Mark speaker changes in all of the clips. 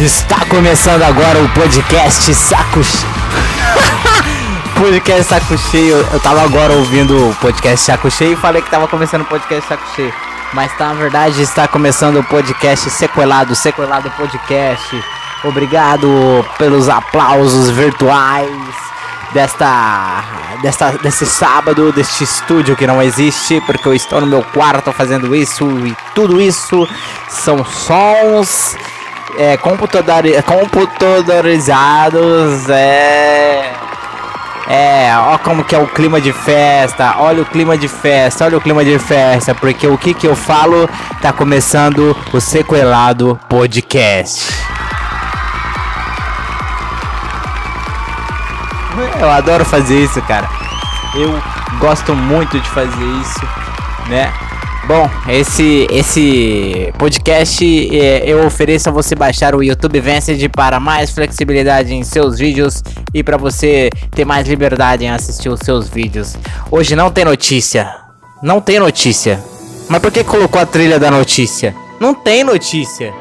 Speaker 1: Está começando agora o podcast Saco Cheio. podcast Saco Cheio. Eu tava agora ouvindo o podcast Saco Cheio e falei que tava começando o podcast Saco Cheio. Mas tá, na verdade está começando o podcast Sequelado, Sequelado Podcast. Obrigado pelos aplausos virtuais desta, desta desse sábado, deste estúdio que não existe, porque eu estou no meu quarto fazendo isso e tudo isso são sons é, computadori computadorizados, é. É, ó como que é o clima de festa, olha o clima de festa, olha o clima de festa, porque o que que eu falo tá começando o Sequelado Podcast. Eu adoro fazer isso, cara. Eu gosto muito de fazer isso, né? Bom, esse esse podcast é, eu ofereço a você baixar o YouTube Vanced para mais flexibilidade em seus vídeos e para você ter mais liberdade em assistir os seus vídeos. Hoje não tem notícia. Não tem notícia. Mas por que colocou a trilha da notícia? Não tem notícia.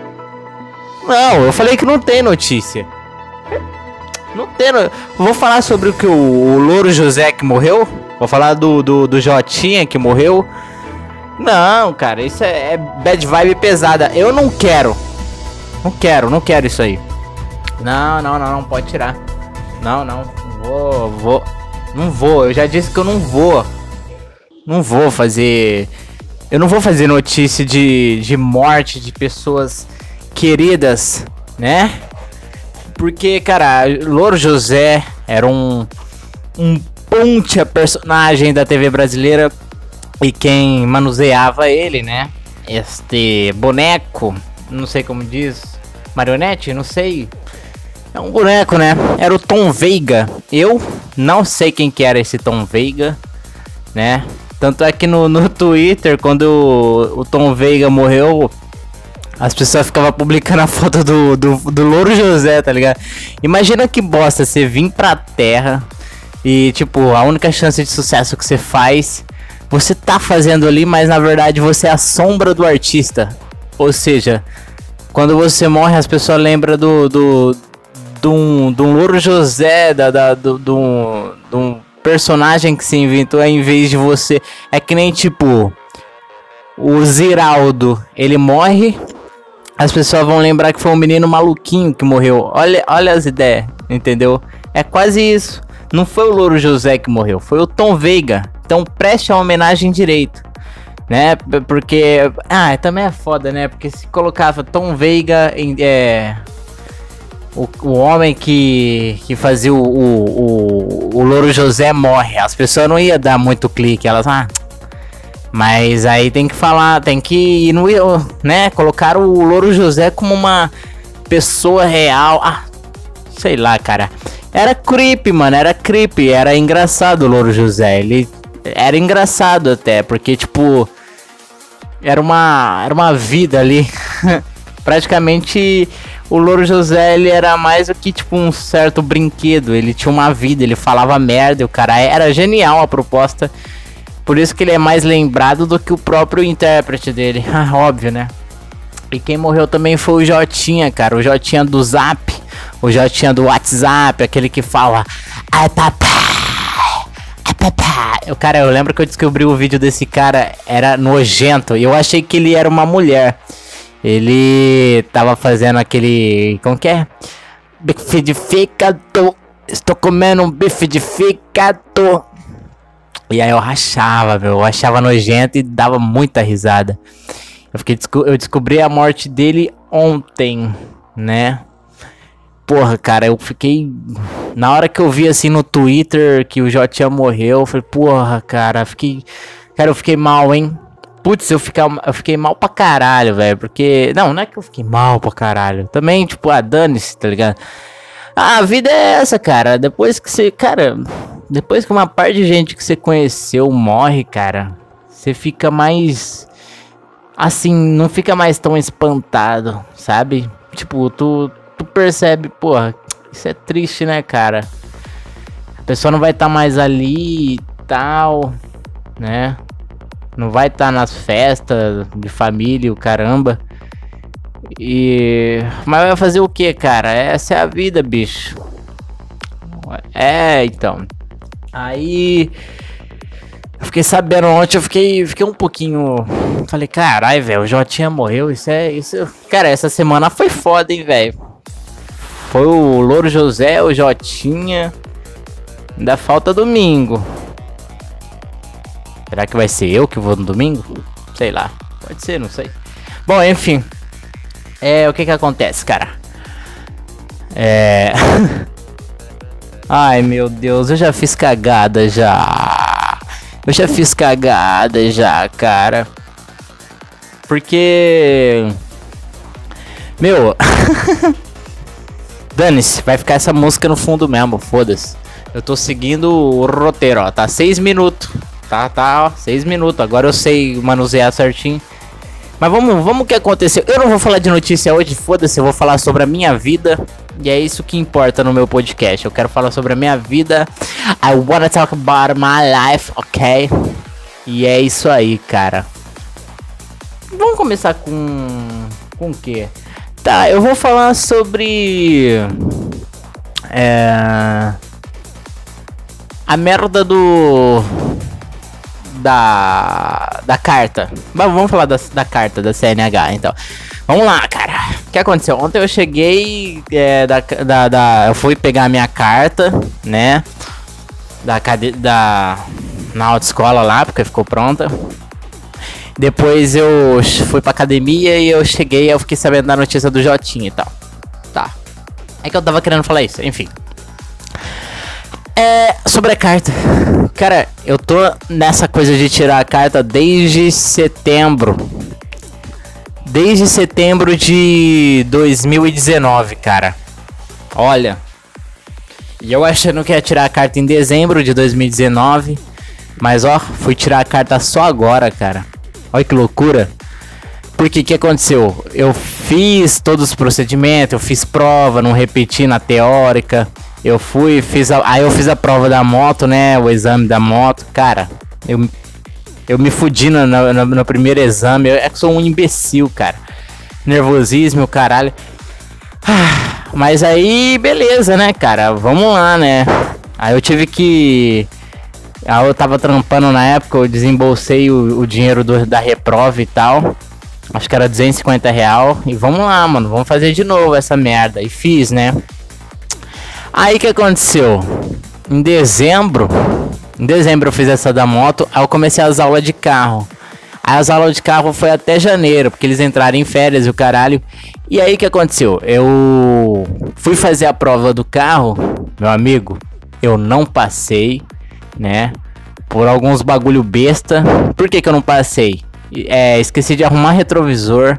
Speaker 1: Não, eu falei que não tem notícia. Não tem. No... Vou falar sobre o que o, o Louro José que morreu. Vou falar do, do, do Jotinha que morreu. Não, cara, isso é, é bad vibe pesada. Eu não quero. Não quero, não quero isso aí. Não, não, não, não pode tirar. Não, não. Vou, vou. Não vou. Eu já disse que eu não vou. Não vou fazer. Eu não vou fazer notícia de, de morte de pessoas queridas, né? Porque, cara, Louro José era um. Um ponte a personagem da TV brasileira e quem manuseava ele, né? Este boneco, não sei como diz, marionete, não sei. É um boneco, né? Era o Tom Veiga. Eu não sei quem que era esse Tom Veiga, né? Tanto é que no, no Twitter, quando o, o Tom Veiga morreu, as pessoas ficavam publicando a foto do, do, do Louro José, tá ligado? Imagina que bosta você vir pra terra e, tipo, a única chance de sucesso que você faz você tá fazendo ali, mas na verdade você é a sombra do artista. Ou seja, quando você morre, as pessoas lembram do. do. do um, do Louro José, da, da, do um personagem que se inventou em vez de você. É que nem tipo. O Ziraldo, ele morre. As pessoas vão lembrar que foi um menino maluquinho que morreu. Olha, olha as ideias, entendeu? É quase isso. Não foi o Louro José que morreu, foi o Tom Veiga. Então preste a homenagem direito. Né? Porque. Ah, também é foda, né? Porque se colocava Tom Veiga em. É, o, o homem que, que fazia o, o, o, o Louro José morre. As pessoas não iam dar muito clique. Elas. Ah, mas aí tem que falar, tem que ir no. Né? Colocar o Louro José como uma pessoa real. Ah, sei lá, cara. Era creepy, mano. Era creepy. Era engraçado o Louro José. Ele era engraçado até, porque tipo era uma era uma vida ali. Praticamente o Louro José ele era mais do que tipo um certo brinquedo, ele tinha uma vida, ele falava merda, o cara era genial a proposta. Por isso que ele é mais lembrado do que o próprio intérprete dele, óbvio, né? E quem morreu também foi o Jotinha, cara, o Jotinha do Zap, o Jotinha do WhatsApp, aquele que fala: "Ai, papai, o cara, eu lembro que eu descobri o vídeo desse cara, era nojento. E eu achei que ele era uma mulher. Ele tava fazendo aquele. Como que é? Bife de fígado. Estou comendo um bife de fígado. E aí eu rachava, meu. Eu achava nojento e dava muita risada. Eu, fiquei, eu descobri a morte dele ontem, né? Porra, cara, eu fiquei. Na hora que eu vi assim no Twitter que o Jotinha morreu, eu falei, porra, cara, fiquei. Cara, eu fiquei mal, hein? Putz, eu, fiquei, eu fiquei mal pra caralho, velho. Porque. Não, não é que eu fiquei mal pra caralho. Também, tipo, ah, dane-se, tá ligado? Ah, a vida é essa, cara. Depois que você. Cara, depois que uma parte de gente que você conheceu morre, cara, você fica mais. Assim, não fica mais tão espantado, sabe? Tipo, tu, tu percebe, porra, isso é triste, né, cara? A pessoa não vai estar tá mais ali e tal, né? Não vai estar tá nas festas de família, o caramba. E. Mas vai fazer o que, cara? Essa é a vida, bicho. É, então. Aí. Eu fiquei sabendo ontem, eu fiquei, fiquei um pouquinho. Falei, carai, velho, o Jotinha morreu. Isso é. Isso... Cara, essa semana foi foda, hein, velho. Foi o Louro José, o Jotinha. Ainda falta domingo. Será que vai ser eu que vou no domingo? Sei lá. Pode ser, não sei. Bom, enfim. É, o que que acontece, cara? É. Ai, meu Deus, eu já fiz cagada já. Eu já fiz cagada já, cara. Porque. Meu. Dane-se, vai ficar essa música no fundo mesmo, foda-se. Eu tô seguindo o roteiro, ó. Tá seis minutos. Tá, tá, ó, seis minutos. Agora eu sei manusear certinho. Mas vamos, vamos o que aconteceu. Eu não vou falar de notícia hoje, foda-se, eu vou falar sobre a minha vida. E é isso que importa no meu podcast. Eu quero falar sobre a minha vida. I wanna talk about my life, ok? E é isso aí, cara. Vamos começar com. Com o quê? Tá, eu vou falar sobre. É. A merda do da, da carta. Mas vamos falar da, da carta da CNH, então. Vamos lá, cara. O que aconteceu? Ontem eu cheguei é, da, da, da, Eu fui pegar a minha carta, né? Da, da na autoescola lá, porque ficou pronta. Depois eu fui pra academia e eu cheguei eu fiquei sabendo da notícia do Jotinha e tal. Tá. É que eu tava querendo falar isso, enfim. É, sobre a carta. Cara, eu tô nessa coisa de tirar a carta desde setembro. Desde setembro de 2019, cara. Olha. E eu achando que ia tirar a carta em dezembro de 2019. Mas ó, fui tirar a carta só agora, cara. Olha que loucura. Porque que aconteceu? Eu fiz todos os procedimentos, eu fiz prova, não repeti na teórica. Eu fui, fiz a, aí eu fiz a prova da moto, né? O exame da moto. Cara, eu, eu me fudi no, no, no primeiro exame. Eu é que sou um imbecil, cara. Nervosismo, caralho. Ah, mas aí, beleza, né, cara? Vamos lá, né? Aí eu tive que. Aí eu tava trampando na época, eu desembolsei o, o dinheiro do, da reprova e tal. Acho que era 250 real. E vamos lá, mano. Vamos fazer de novo essa merda. E fiz, né? Aí que aconteceu? Em dezembro, em dezembro eu fiz essa da moto, aí eu comecei as aulas de carro. Aí as aulas de carro foi até janeiro, porque eles entraram em férias e o caralho. E aí que aconteceu? Eu fui fazer a prova do carro, meu amigo, eu não passei, né? Por alguns bagulho besta. Por que que eu não passei? É, esqueci de arrumar retrovisor.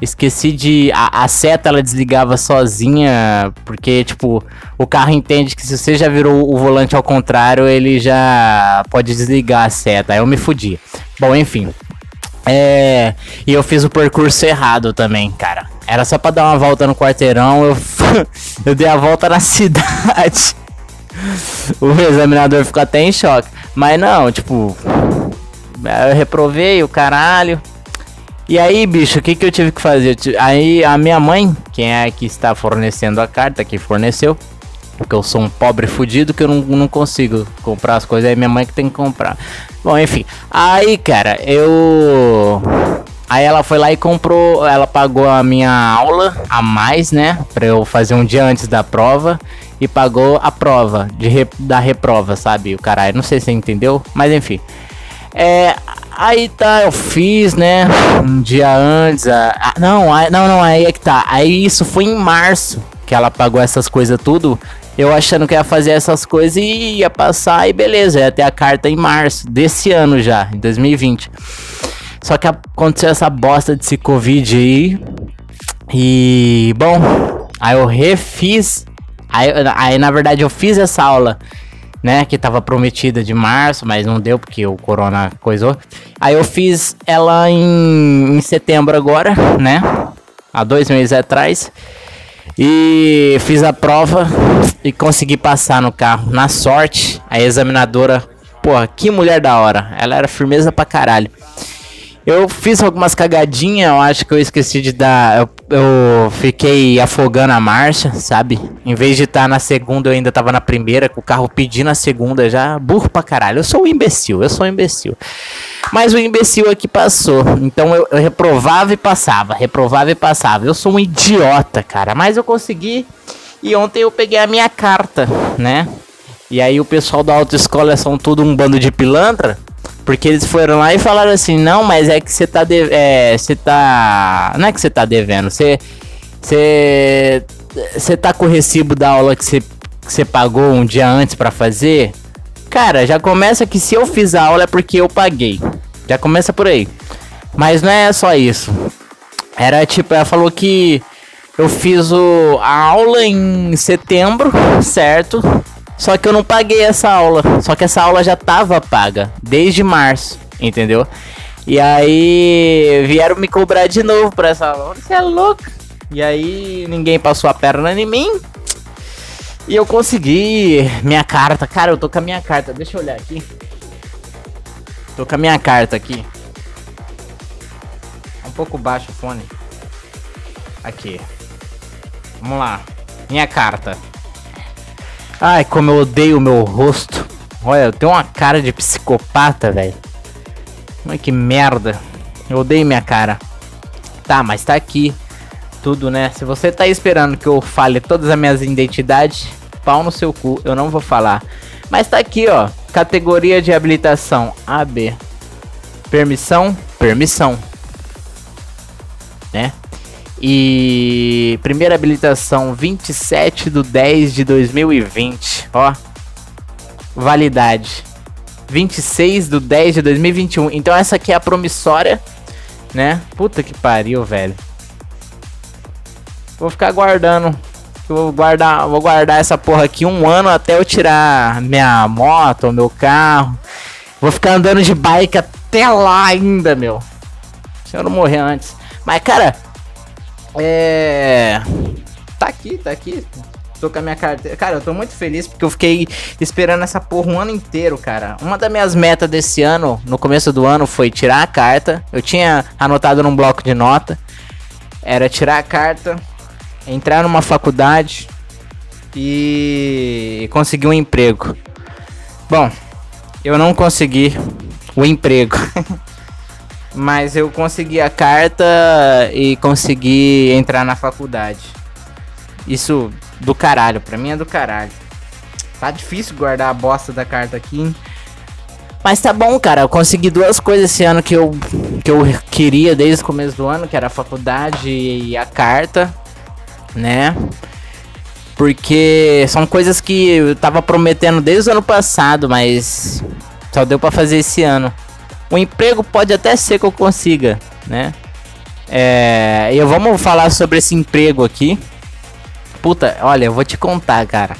Speaker 1: Esqueci de. A, a, seta ela desligava sozinha, porque, tipo, o carro entende que se você já virou o volante ao contrário, ele já pode desligar a seta. Aí eu me fudi. Bom, enfim. É. E eu fiz o percurso errado também, cara. Era só pra dar uma volta no quarteirão, eu, eu dei a volta na cidade. o examinador ficou até em choque. Mas não, tipo. Eu reprovei o caralho. E aí, bicho, o que, que eu tive que fazer? Aí a minha mãe, quem é que está fornecendo a carta, que forneceu, porque eu sou um pobre fudido que eu não, não consigo comprar as coisas, aí minha mãe que tem que comprar. Bom, enfim. Aí, cara, eu. Aí ela foi lá e comprou, ela pagou a minha aula a mais, né? Pra eu fazer um dia antes da prova. E pagou a prova de re, da reprova, sabe? O caralho, não sei se você entendeu, mas enfim. É, Aí tá, eu fiz, né? Um dia antes. Não, não, não, aí é que tá. Aí isso foi em março que ela pagou essas coisas tudo. Eu achando que ia fazer essas coisas e ia passar e beleza, ia ter a carta em março desse ano já, em 2020. Só que aconteceu essa bosta desse Covid aí. E bom, aí eu refiz. Aí, aí na verdade eu fiz essa aula né? Que tava prometida de março, mas não deu porque o corona coisou. Aí eu fiz ela em, em setembro agora, né? Há dois meses atrás. E fiz a prova e consegui passar no carro. Na sorte, a examinadora, porra, que mulher da hora. Ela era firmeza pra caralho. Eu fiz algumas cagadinhas, eu acho que eu esqueci de dar. Eu, eu fiquei afogando a marcha, sabe? Em vez de estar tá na segunda, eu ainda tava na primeira, com o carro pedindo a segunda já. Burro pra caralho. Eu sou um imbecil, eu sou um imbecil. Mas o imbecil aqui passou. Então eu, eu reprovava e passava, reprovava e passava. Eu sou um idiota, cara. Mas eu consegui. E ontem eu peguei a minha carta, né? E aí o pessoal da autoescola são tudo um bando de pilantra. Porque eles foram lá e falaram assim, não, mas é que você tá de, é, você tá, não é que você tá devendo, você você você tá com o recibo da aula que você que você pagou um dia antes para fazer? Cara, já começa que se eu fiz a aula é porque eu paguei. Já começa por aí. Mas não é só isso. Era tipo, ela falou que eu fiz o, a aula em setembro, certo? Só que eu não paguei essa aula. Só que essa aula já tava paga desde março, entendeu? E aí vieram me cobrar de novo por essa aula. Você é louco? E aí ninguém passou a perna em mim. E eu consegui minha carta. Cara, eu tô com a minha carta. Deixa eu olhar aqui. Tô com a minha carta aqui. Um pouco baixo o fone. Aqui. Vamos lá. Minha carta. Ai, como eu odeio o meu rosto. Olha, eu tenho uma cara de psicopata, velho. Ai, que merda. Eu odeio minha cara. Tá, mas tá aqui. Tudo, né? Se você tá esperando que eu fale todas as minhas identidades, pau no seu cu, eu não vou falar. Mas tá aqui, ó. Categoria de habilitação AB. Permissão, permissão. E primeira habilitação 27 do 10 de 2020, ó. Validade 26 do 10 de 2021. Então essa aqui é a promissória, né? Puta que pariu, velho. Vou ficar guardando. vou guardar, vou guardar essa porra aqui um ano até eu tirar minha moto, meu carro. Vou ficar andando de bike até lá ainda, meu. Se eu não morrer antes. Mas, cara, é. Tá aqui, tá aqui. Tô com a minha carteira. Cara, eu tô muito feliz porque eu fiquei esperando essa porra um ano inteiro, cara. Uma das minhas metas desse ano, no começo do ano, foi tirar a carta. Eu tinha anotado num bloco de nota. Era tirar a carta, entrar numa faculdade e conseguir um emprego. Bom, eu não consegui o emprego. Mas eu consegui a carta e consegui entrar na faculdade. Isso do caralho, pra mim é do caralho. Tá difícil guardar a bosta da carta aqui. Mas tá bom, cara. Eu consegui duas coisas esse ano que eu, que eu queria desde o começo do ano, que era a faculdade e a carta, né? Porque são coisas que eu tava prometendo desde o ano passado, mas só deu para fazer esse ano. O emprego pode até ser que eu consiga, né? É, eu vamos falar sobre esse emprego aqui. Puta, olha, eu vou te contar, cara.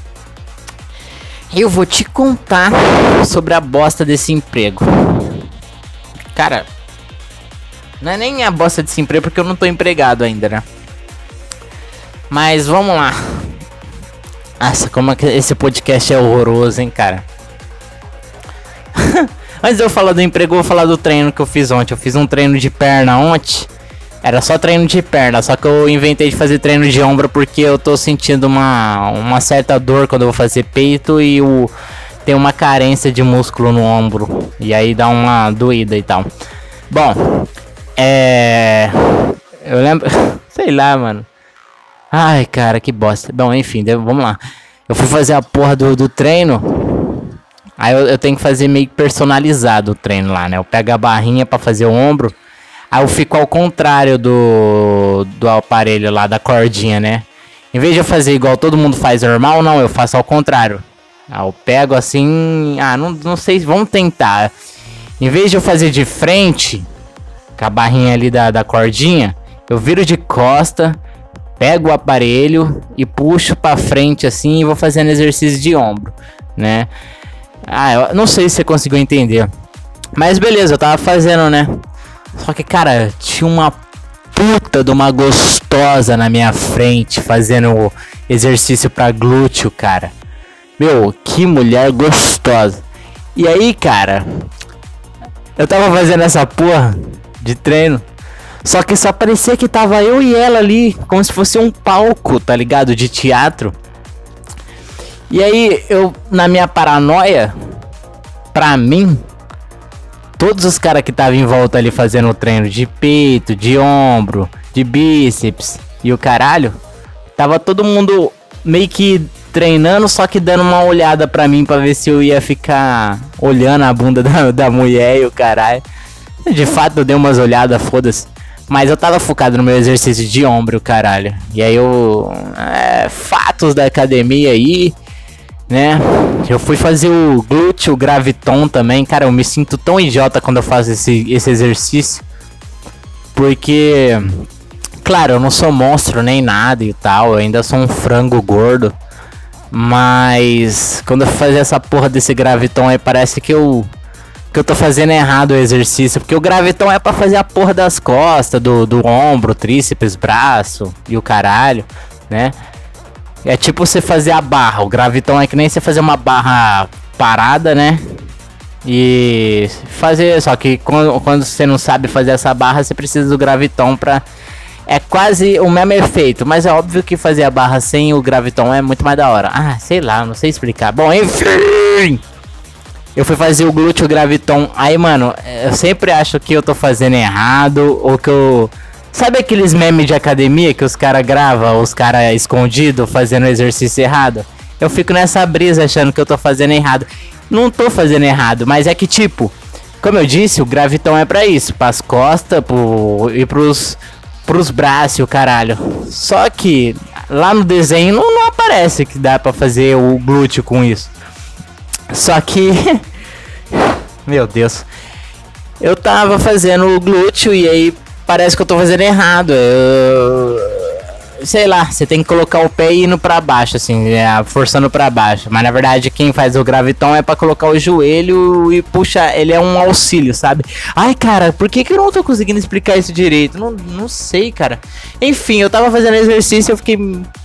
Speaker 1: Eu vou te contar sobre a bosta desse emprego. Cara, não é nem a bosta desse emprego porque eu não tô empregado ainda, né? Mas vamos lá. Nossa, como é esse podcast é horroroso, hein, cara? Antes de eu falar do emprego, eu vou falar do treino que eu fiz ontem. Eu fiz um treino de perna ontem. Era só treino de perna, só que eu inventei de fazer treino de ombro porque eu tô sentindo uma, uma certa dor quando eu vou fazer peito e o, tem uma carência de músculo no ombro. E aí dá uma doída e tal. Bom, é. Eu lembro. Sei lá, mano. Ai, cara, que bosta. Bom, enfim, vamos lá. Eu fui fazer a porra do, do treino. Aí eu, eu, tenho que fazer meio personalizado o treino lá, né? Eu pego a barrinha para fazer o ombro. Aí eu fico ao contrário do, do aparelho lá, da cordinha, né? Em vez de eu fazer igual todo mundo faz normal, não, eu faço ao contrário. Aí eu pego assim. Ah, não, não sei, vamos tentar. Em vez de eu fazer de frente, com a barrinha ali da, da cordinha, eu viro de costa, pego o aparelho e puxo para frente assim e vou fazendo exercício de ombro, né? Ah, eu não sei se você conseguiu entender. Mas beleza, eu tava fazendo, né? Só que, cara, tinha uma puta de uma gostosa na minha frente fazendo exercício para glúteo, cara. Meu, que mulher gostosa. E aí, cara, eu tava fazendo essa porra de treino. Só que só parecia que tava eu e ela ali, como se fosse um palco, tá ligado? De teatro. E aí, eu, na minha paranoia, pra mim, todos os caras que estavam em volta ali fazendo o treino de peito, de ombro, de bíceps e o caralho, tava todo mundo meio que treinando, só que dando uma olhada pra mim pra ver se eu ia ficar olhando a bunda da, da mulher e o caralho. De fato, eu dei umas olhadas, foda-se. Mas eu tava focado no meu exercício de ombro, caralho. E aí eu. É, fatos da academia aí, né? Eu fui fazer o glúteo graviton também. Cara, eu me sinto tão idiota quando eu faço esse, esse exercício. Porque. Claro, eu não sou monstro nem nada e tal. Eu ainda sou um frango gordo. Mas quando eu fazer essa porra desse graviton aí, parece que eu que eu tô fazendo errado o exercício, porque o graviton é para fazer a porra das costas, do, do ombro, tríceps, braço e o caralho, né? É tipo você fazer a barra, o graviton é que nem você fazer uma barra parada, né? E fazer, só que quando, quando você não sabe fazer essa barra, você precisa do graviton pra é quase o mesmo efeito, mas é óbvio que fazer a barra sem o graviton é muito mais da hora. Ah, sei lá, não sei explicar. Bom, enfim. Eu fui fazer o glúteo graviton. Aí, mano, eu sempre acho que eu tô fazendo errado ou que eu Sabe aqueles memes de academia que os caras gravam, os caras escondidos fazendo exercício errado? Eu fico nessa brisa achando que eu tô fazendo errado. Não tô fazendo errado, mas é que tipo, como eu disse, o gravitão é para isso, pras costas pro, e pros pros braços, caralho. Só que lá no desenho não, não aparece que dá para fazer o glúteo com isso. Só que. Meu Deus. Eu tava fazendo o glúteo e aí parece que eu tô fazendo errado. Eu sei lá, você tem que colocar o pé indo para baixo, assim, é, forçando para baixo. Mas na verdade, quem faz o graviton é para colocar o joelho e puxa, ele é um auxílio, sabe? Ai, cara, por que, que eu não tô conseguindo explicar isso direito? Não, não sei, cara. Enfim, eu tava fazendo exercício e eu fiquei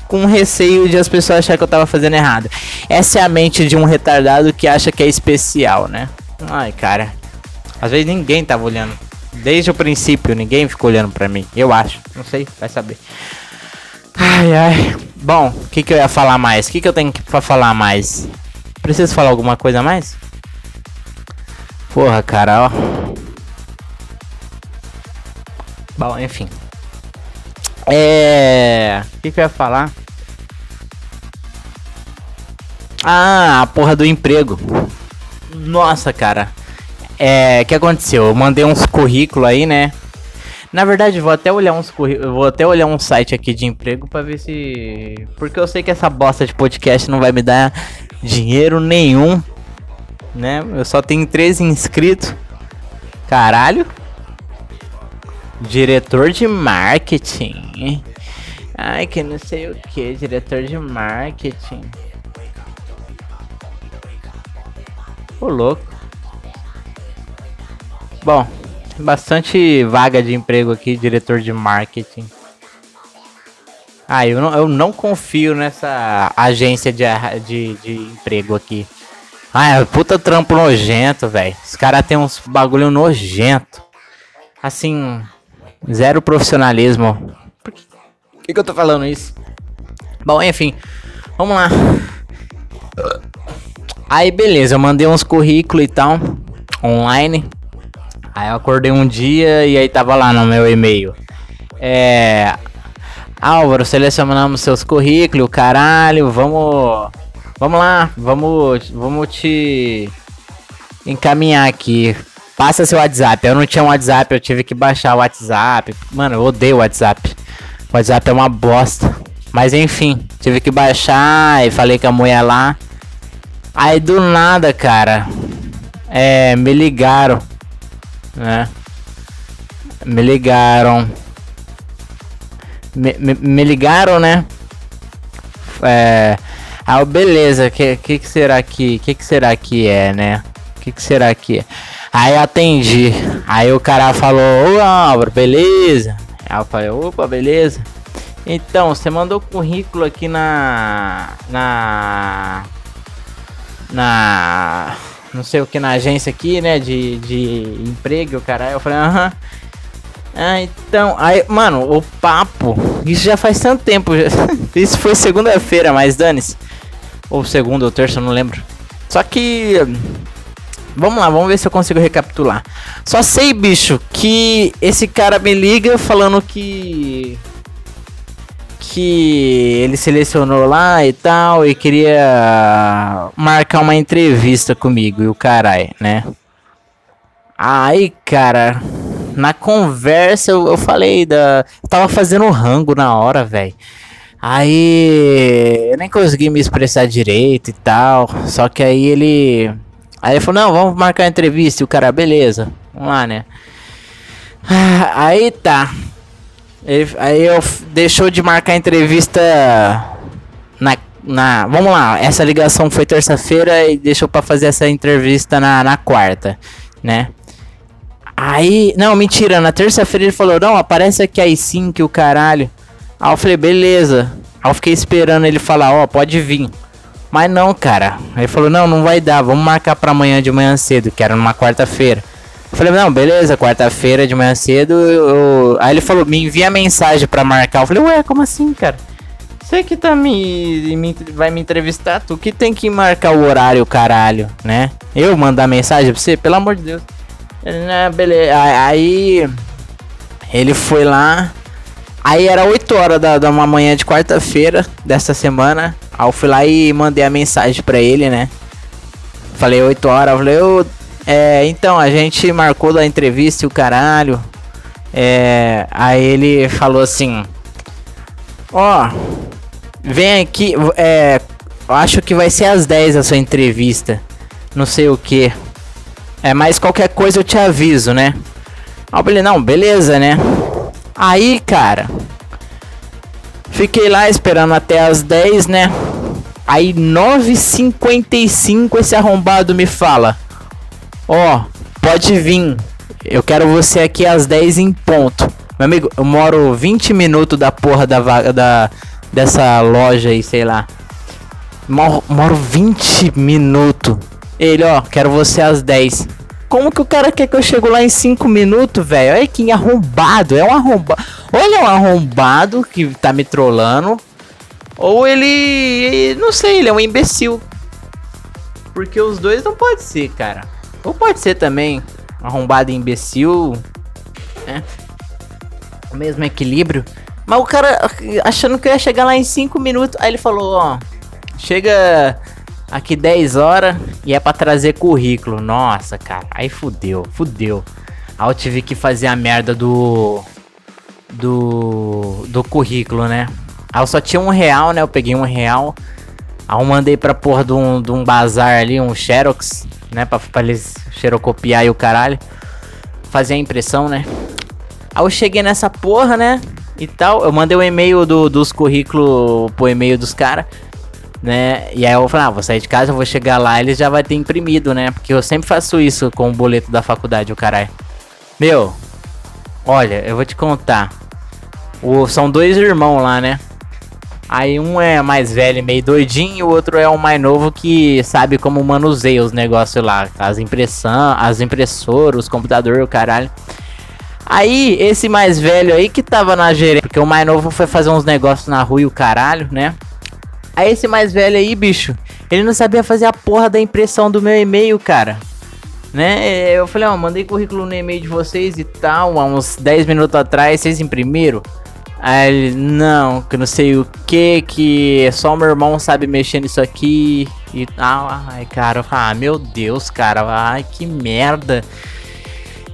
Speaker 1: com receio de as pessoas acharem que eu tava fazendo errado. Essa é a mente de um retardado que acha que é especial, né? Ai, cara. Às vezes ninguém tava olhando. Desde o princípio, ninguém ficou olhando pra mim. Eu acho. Não sei, vai saber. Ai, ai. Bom, o que, que eu ia falar mais? O que, que eu tenho pra falar mais? Preciso falar alguma coisa mais? Porra, cara, ó. Bom, enfim. É. O que, que eu ia falar? Ah, a porra do emprego. Nossa, cara. É. Que aconteceu? Eu mandei uns currículos aí, né? Na verdade, vou até olhar uns vou até olhar um site aqui de emprego para ver se porque eu sei que essa bosta de podcast não vai me dar dinheiro nenhum, né? Eu só tenho 13 inscritos. Caralho. Diretor de marketing. Ai, que não sei o que, diretor de marketing. Ô louco. Bom, bastante vaga de emprego aqui, diretor de marketing. Ah, eu não, eu não confio nessa agência de, de, de emprego aqui. Ah, é puta trampo nojento, velho. Os caras têm uns bagulho nojento. Assim, zero profissionalismo. Por que, que, que eu tô falando isso? Bom, enfim, vamos lá. Aí, beleza, eu mandei uns currículos e tal, online. Aí eu acordei um dia e aí tava lá no meu e-mail. É. Álvaro, selecionamos seus currículos, caralho, vamos. Vamos lá, vamos, vamos te encaminhar aqui. Passa seu WhatsApp. Eu não tinha um WhatsApp, eu tive que baixar o WhatsApp. Mano, eu odeio o WhatsApp. O WhatsApp é uma bosta. Mas enfim, tive que baixar e falei com a mulher lá. Aí do nada, cara, é, me ligaram né? Me ligaram. Me, me, me ligaram, né? É. Ah, beleza, que, que que será que, que que será que é, né? Que que será que é? Aí atendi. Aí o cara falou: "Ô, Álvaro, beleza?" Aí eu falei: "Opa, beleza?" Então, você mandou currículo aqui na na na não sei o que na agência aqui, né? De, de emprego, caralho. Eu falei, aham. Ah, então, aí, mano, o papo, isso já faz tanto tempo, isso foi segunda-feira, mas dane-se. Ou segunda ou terça, não lembro. Só que Vamos lá, vamos ver se eu consigo recapitular. Só sei, bicho, que esse cara me liga falando que que ele selecionou lá e tal e queria marcar uma entrevista comigo e o caralho, né? Aí, cara, na conversa eu, eu falei da. Eu tava fazendo rango na hora, velho. Aí eu nem consegui me expressar direito e tal. Só que aí ele. Aí ele falou, não, vamos marcar a entrevista. E o cara, beleza, vamos lá, né? Aí tá. Ele, aí eu deixou de marcar entrevista na, na. Vamos lá, essa ligação foi terça-feira e deixou para fazer essa entrevista na, na quarta, né? Aí, não, mentira, na terça-feira ele falou: Não, aparece aqui aí sim que o caralho. Aí eu falei: Beleza. Aí eu fiquei esperando ele falar: Ó, oh, pode vir. Mas não, cara. Ele falou: Não, não vai dar, vamos marcar pra amanhã de manhã cedo, que era numa quarta-feira. Eu falei, não, beleza, quarta-feira de manhã cedo. Eu... Aí ele falou, me envia mensagem pra marcar. Eu falei, ué, como assim, cara? Você que tá me, me, vai me entrevistar, tu que tem que marcar o horário, caralho, né? Eu mandar mensagem pra você, pelo amor de Deus. Né, beleza. Aí ele foi lá. Aí era 8 horas da, da uma manhã de quarta-feira dessa semana. Aí eu fui lá e mandei a mensagem pra ele, né? Falei 8 horas, eu falei, eu é, então, a gente marcou da entrevista e o caralho. É, aí ele falou assim: Ó, oh, vem aqui. É, acho que vai ser às 10 a sua entrevista. Não sei o que. É, mas qualquer coisa eu te aviso, né? Aí eu falei: Não, beleza, né? Aí, cara. Fiquei lá esperando até as 10, né? Aí 9h55 esse arrombado me fala. Ó, oh, pode vir. Eu quero você aqui às 10 em ponto. Meu amigo, eu moro 20 minutos da porra da vaga da dessa loja aí, sei lá. Moro, moro 20 minutos. Ele, ó, quero você às 10. Como que o cara quer que eu chego lá em 5 minutos, velho? Olha que arrombado. É um arrombado. Olha, é um arrombado que tá me trollando. Ou ele. Não sei, ele é um imbecil. Porque os dois não pode ser, cara. Ou pode ser também arrombado imbecil, né? O mesmo equilíbrio. Mas o cara achando que eu ia chegar lá em 5 minutos. Aí ele falou, ó. Chega aqui 10 horas e é pra trazer currículo. Nossa, cara. Aí fudeu, fudeu. Aí eu tive que fazer a merda do. Do. Do currículo, né? Aí eu só tinha um real, né? Eu peguei um real. Aí eu mandei pra porra de um, de um bazar ali, um Xerox né? Pra, pra eles xerocopiar e o caralho. Fazer a impressão, né? Aí eu cheguei nessa porra, né? E tal. Eu mandei o um e-mail do, dos currículos pro e-mail dos caras. Né? E aí eu falei, ah, vou sair de casa, vou chegar lá, eles já vai ter imprimido, né? Porque eu sempre faço isso com o boleto da faculdade, o caralho. Meu, olha, eu vou te contar. O, são dois irmãos lá, né? Aí um é mais velho, meio doidinho, e o outro é um mais novo que sabe como manuseia os negócios lá, as impressão, as impressoras, os computadores, o caralho. Aí, esse mais velho aí que tava na gerência, porque o mais novo foi fazer uns negócios na rua e o caralho, né? Aí esse mais velho aí, bicho, ele não sabia fazer a porra da impressão do meu e-mail, cara. Né? Eu falei, ó, mandei currículo no e-mail de vocês e tal, há uns 10 minutos atrás, vocês imprimiram? Aí ele, não, que não sei o que, que só meu irmão sabe mexer nisso aqui. E ah, ai, cara, ah, meu Deus, cara, ai, que merda.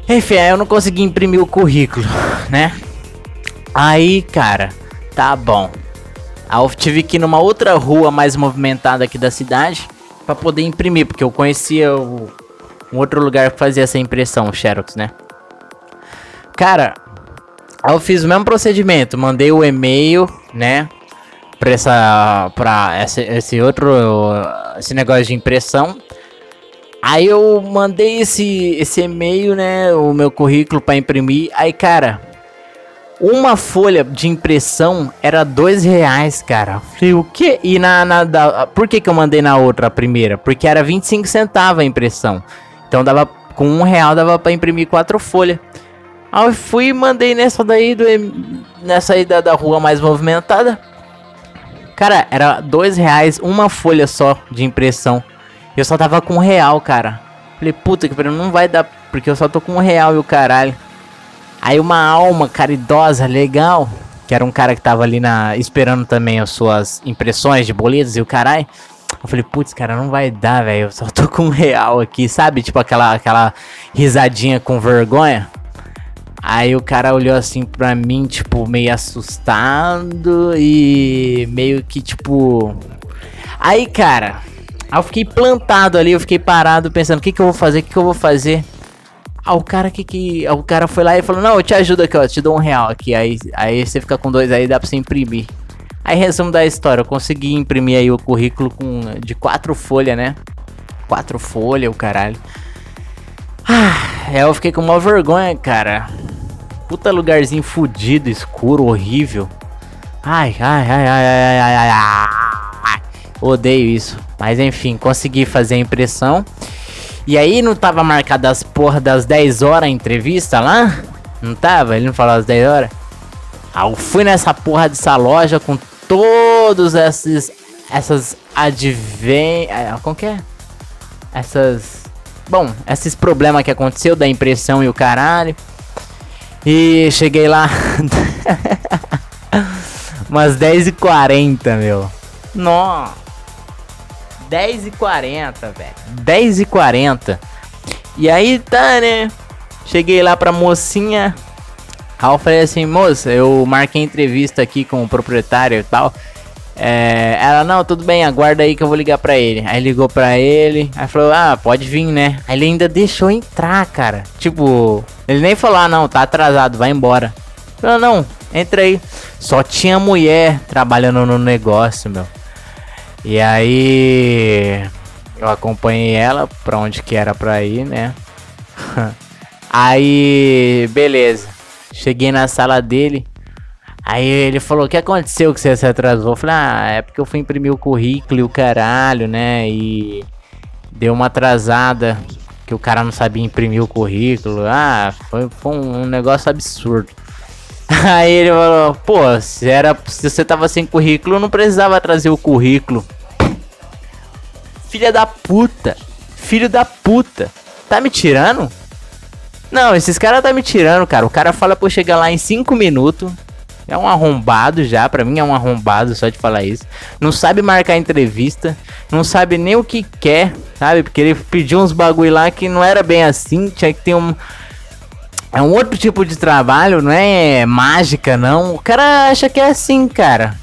Speaker 1: Enfim, aí eu não consegui imprimir o currículo, né? Aí, cara, tá bom. Aí eu tive que ir numa outra rua mais movimentada aqui da cidade para poder imprimir, porque eu conhecia o, um outro lugar que fazia essa impressão, o Xerox, né? Cara, Aí eu fiz o mesmo procedimento, mandei o e-mail, né? Pra, essa, pra esse, esse outro esse negócio de impressão. Aí eu mandei esse, esse e-mail, né? O meu currículo para imprimir. Aí, cara, uma folha de impressão era dois reais, cara. Falei, o que? E na, na da, por que, que eu mandei na outra, a primeira? Porque era 25 centavos a impressão. Então dava com um real dava para imprimir quatro folhas. Aí eu fui e mandei nessa daí, do, nessa aí da, da rua mais movimentada. Cara, era dois reais uma folha só de impressão. Eu só tava com um real, cara. Falei, puta que pariu, não vai dar, porque eu só tô com um real e o caralho. Aí uma alma caridosa, legal, que era um cara que tava ali na esperando também as suas impressões de boletos e o caralho. Eu falei, putz, cara, não vai dar, velho. Eu só tô com um real aqui, sabe? Tipo aquela, aquela risadinha com vergonha. Aí o cara olhou assim pra mim, tipo, meio assustado e meio que tipo. Aí, cara, aí eu fiquei plantado ali, eu fiquei parado pensando: o que, que eu vou fazer? O que, que eu vou fazer? Ah, o cara que que. O cara foi lá e falou: Não, eu te ajudo aqui, ó, te dou um real aqui. Aí, aí você fica com dois aí, dá pra você imprimir. Aí, resumo da história: eu consegui imprimir aí o currículo com de quatro folhas, né? Quatro folhas, o caralho. Ah, eu fiquei com uma vergonha, cara. Puta lugarzinho fudido, escuro, horrível. Ai, ai, ai, ai, ai, ai, ai, ai. Odeio isso. Mas enfim, consegui fazer a impressão. E aí não tava marcada as porra das 10 horas a entrevista lá? Não tava? Ele não falou as 10 horas? Ah, eu fui nessa porra dessa loja com todos esses. Essas adven. É, como que é? Essas. Bom, esses problemas que aconteceu da impressão e o caralho. E cheguei lá. Umas 10h40, meu. Nossa. 10h40, velho. 10h40. E aí tá, né? Cheguei lá pra mocinha. Aí eu falei assim, moça, eu marquei entrevista aqui com o proprietário e tal. É, ela, não, tudo bem, aguarda aí que eu vou ligar pra ele. Aí ligou pra ele, aí falou, ah, pode vir, né? Aí ele ainda deixou entrar, cara. Tipo, ele nem falou, ah, não, tá atrasado, vai embora. Não, não, entra aí. Só tinha mulher trabalhando no negócio, meu. E aí eu acompanhei ela pra onde que era pra ir, né? aí, beleza. Cheguei na sala dele. Aí ele falou: O que aconteceu que você se atrasou? Eu falei: Ah, é porque eu fui imprimir o currículo e o caralho, né? E deu uma atrasada que o cara não sabia imprimir o currículo. Ah, foi, foi um negócio absurdo. Aí ele falou: Pô, se, era, se você tava sem currículo, não precisava trazer o currículo. Filha da puta. Filho da puta. Tá me tirando? Não, esses caras tá me tirando, cara. O cara fala pra eu chegar lá em 5 minutos. É um arrombado já, pra mim é um arrombado só de falar isso. Não sabe marcar entrevista, não sabe nem o que quer, sabe? Porque ele pediu uns bagulho lá que não era bem assim, tinha que ter um. É um outro tipo de trabalho, não é mágica, não. O cara acha que é assim, cara.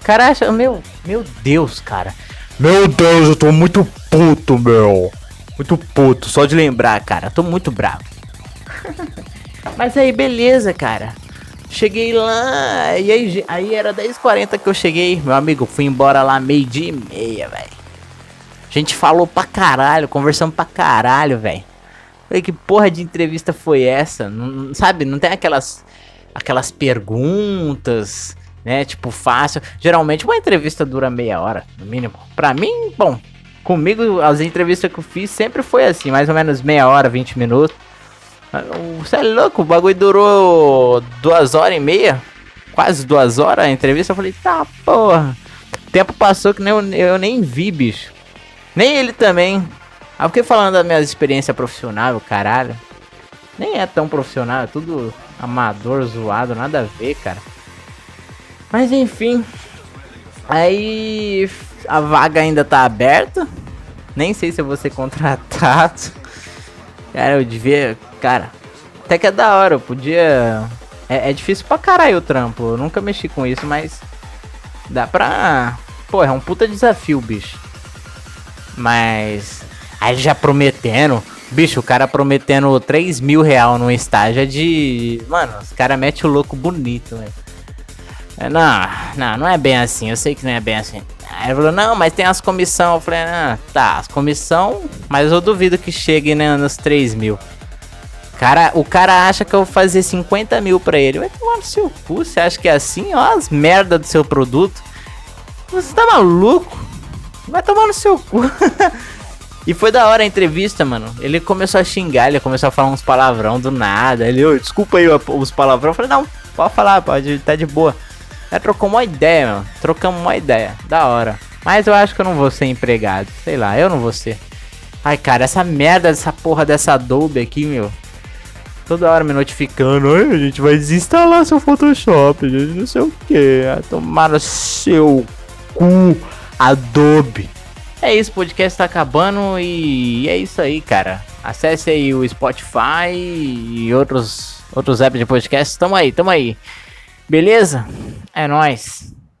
Speaker 1: O cara acha. Meu, meu Deus, cara. Meu Deus, eu tô muito puto, meu. Muito puto, só de lembrar, cara. Tô muito bravo. Mas aí, beleza, cara. Cheguei lá, e aí, aí era 10h40 que eu cheguei. Meu amigo, fui embora lá meio-dia e meia, velho. A gente falou pra caralho, conversamos pra caralho, velho. Falei, que porra de entrevista foi essa? Não, sabe, não tem aquelas, aquelas perguntas, né? Tipo, fácil. Geralmente uma entrevista dura meia hora, no mínimo. Pra mim, bom, comigo as entrevistas que eu fiz sempre foi assim, mais ou menos meia hora, 20 minutos. Você é louco, o bagulho durou duas horas e meia. Quase duas horas a entrevista. Eu falei, tá porra. Tempo passou que nem eu, eu nem vi, bicho. Nem ele também. Eu fiquei falando da minha experiência profissional, caralho. Nem é tão profissional, é tudo amador, zoado, nada a ver, cara. Mas enfim. Aí a vaga ainda tá aberta. Nem sei se eu vou ser contratado. Cara, eu devia. Cara, até que é da hora, eu podia. É, é difícil pra caralho o trampo. Eu nunca mexi com isso, mas. Dá pra. Pô, é um puta desafio, bicho. Mas. Aí já prometendo. Bicho, o cara prometendo 3 mil real no estágio é de. Mano, os caras metem o louco bonito, velho. É, não, não, não é bem assim. Eu sei que não é bem assim. Aí ele falou, não, mas tem as comissão. Eu falei, ah, tá, as comissão, mas eu duvido que chegue né, nos 3 mil. Cara, o cara acha que eu vou fazer 50 mil pra ele. Vai tomar no seu cu, você acha que é assim? Ó, as merda do seu produto. Você tá maluco? Vai tomar no seu cu. E foi da hora a entrevista, mano. Ele começou a xingar, ele começou a falar uns palavrão do nada. Ele, ô, desculpa aí os palavrão. Eu falei, não, pode falar, pode, tá de boa. Aí trocou uma ideia, mano. Trocamos uma ideia. Da hora. Mas eu acho que eu não vou ser empregado. Sei lá, eu não vou ser. Ai, cara, essa merda dessa porra dessa Adobe aqui, meu. Toda hora me notificando. A gente vai desinstalar seu Photoshop. Gente, não sei o que. Tomar no seu cu, Adobe. É isso, o podcast tá acabando e é isso aí, cara. Acesse aí o Spotify e outros, outros apps de podcast. Tamo aí, tamo aí. Beleza? É nóis.